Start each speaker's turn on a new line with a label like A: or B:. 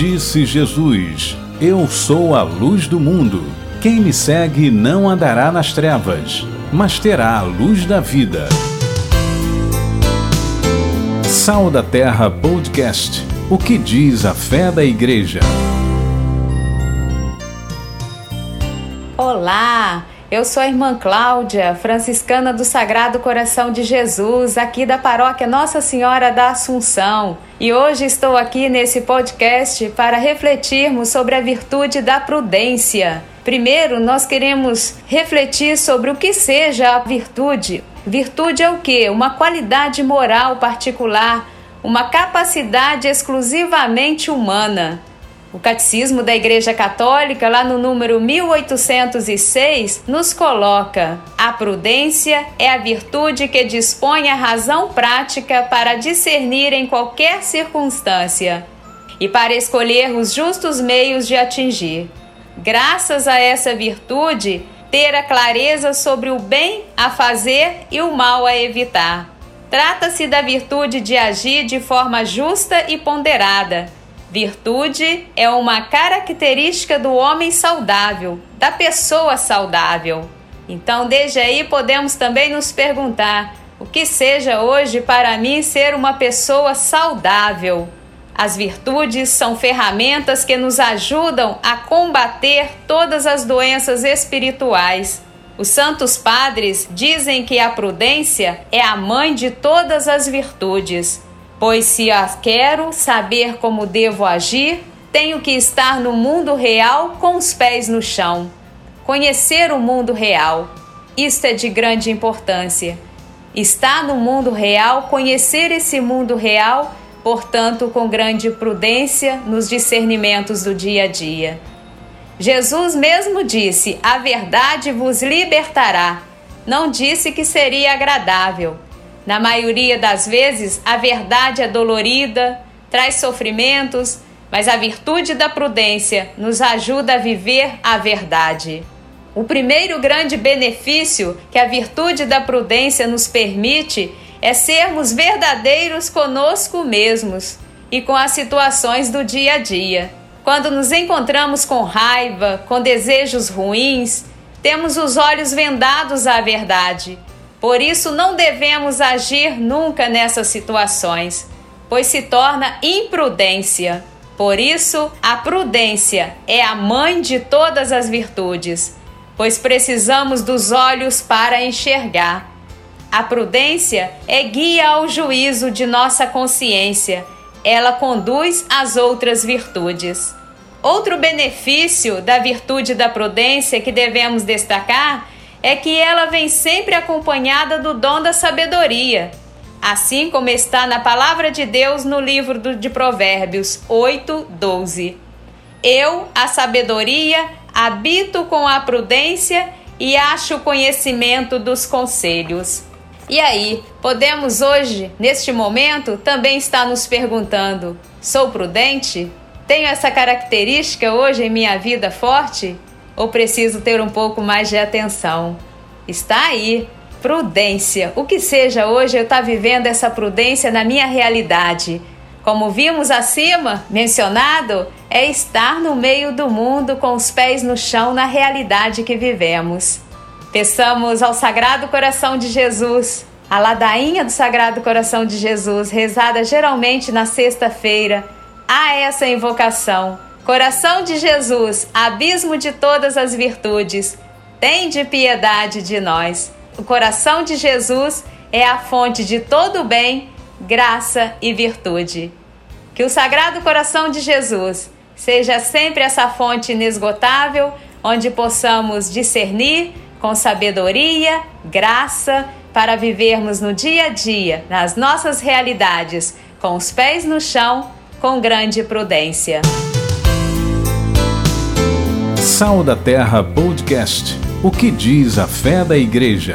A: Disse Jesus: Eu sou a luz do mundo. Quem me segue não andará nas trevas, mas terá a luz da vida. Sal da Terra Podcast. O que diz a fé da Igreja?
B: Olá! Eu sou a irmã Cláudia, franciscana do Sagrado Coração de Jesus, aqui da paróquia Nossa Senhora da Assunção. E hoje estou aqui nesse podcast para refletirmos sobre a virtude da prudência. Primeiro, nós queremos refletir sobre o que seja a virtude. Virtude é o que? Uma qualidade moral particular, uma capacidade exclusivamente humana. O Catecismo da Igreja Católica, lá no número 1806, nos coloca: a prudência é a virtude que dispõe a razão prática para discernir em qualquer circunstância e para escolher os justos meios de atingir. Graças a essa virtude, ter a clareza sobre o bem a fazer e o mal a evitar. Trata-se da virtude de agir de forma justa e ponderada Virtude é uma característica do homem saudável, da pessoa saudável. Então, desde aí, podemos também nos perguntar: o que seja hoje para mim ser uma pessoa saudável? As virtudes são ferramentas que nos ajudam a combater todas as doenças espirituais. Os santos padres dizem que a prudência é a mãe de todas as virtudes. Pois se a quero saber como devo agir, tenho que estar no mundo real com os pés no chão. Conhecer o mundo real. Isto é de grande importância. Estar no mundo real, conhecer esse mundo real, portanto, com grande prudência nos discernimentos do dia a dia. Jesus mesmo disse: A verdade vos libertará. Não disse que seria agradável na maioria das vezes, a verdade é dolorida, traz sofrimentos, mas a virtude da prudência nos ajuda a viver a verdade. O primeiro grande benefício que a virtude da prudência nos permite é sermos verdadeiros conosco mesmos e com as situações do dia a dia. Quando nos encontramos com raiva, com desejos ruins, temos os olhos vendados à verdade por isso, não devemos agir nunca nessas situações, pois se torna imprudência. Por isso, a prudência é a mãe de todas as virtudes, pois precisamos dos olhos para enxergar. A prudência é guia ao juízo de nossa consciência, ela conduz às outras virtudes. Outro benefício da virtude da prudência que devemos destacar é que ela vem sempre acompanhada do dom da sabedoria, assim como está na palavra de Deus no livro de Provérbios 8, 12. Eu, a sabedoria, habito com a prudência e acho o conhecimento dos conselhos. E aí, podemos hoje, neste momento, também estar nos perguntando: sou prudente? Tenho essa característica hoje em minha vida forte? Ou preciso ter um pouco mais de atenção? Está aí, prudência. O que seja hoje eu estar tá vivendo essa prudência na minha realidade. Como vimos acima, mencionado, é estar no meio do mundo com os pés no chão na realidade que vivemos. Peçamos ao Sagrado Coração de Jesus, a ladainha do Sagrado Coração de Jesus, rezada geralmente na sexta-feira, a essa invocação Coração de Jesus, abismo de todas as virtudes, tem de piedade de nós. O coração de Jesus é a fonte de todo bem, graça e virtude. Que o Sagrado Coração de Jesus seja sempre essa fonte inesgotável, onde possamos discernir com sabedoria, graça, para vivermos no dia a dia, nas nossas realidades, com os pés no chão, com grande prudência.
A: Sal da Terra Podcast. O que diz a fé da Igreja?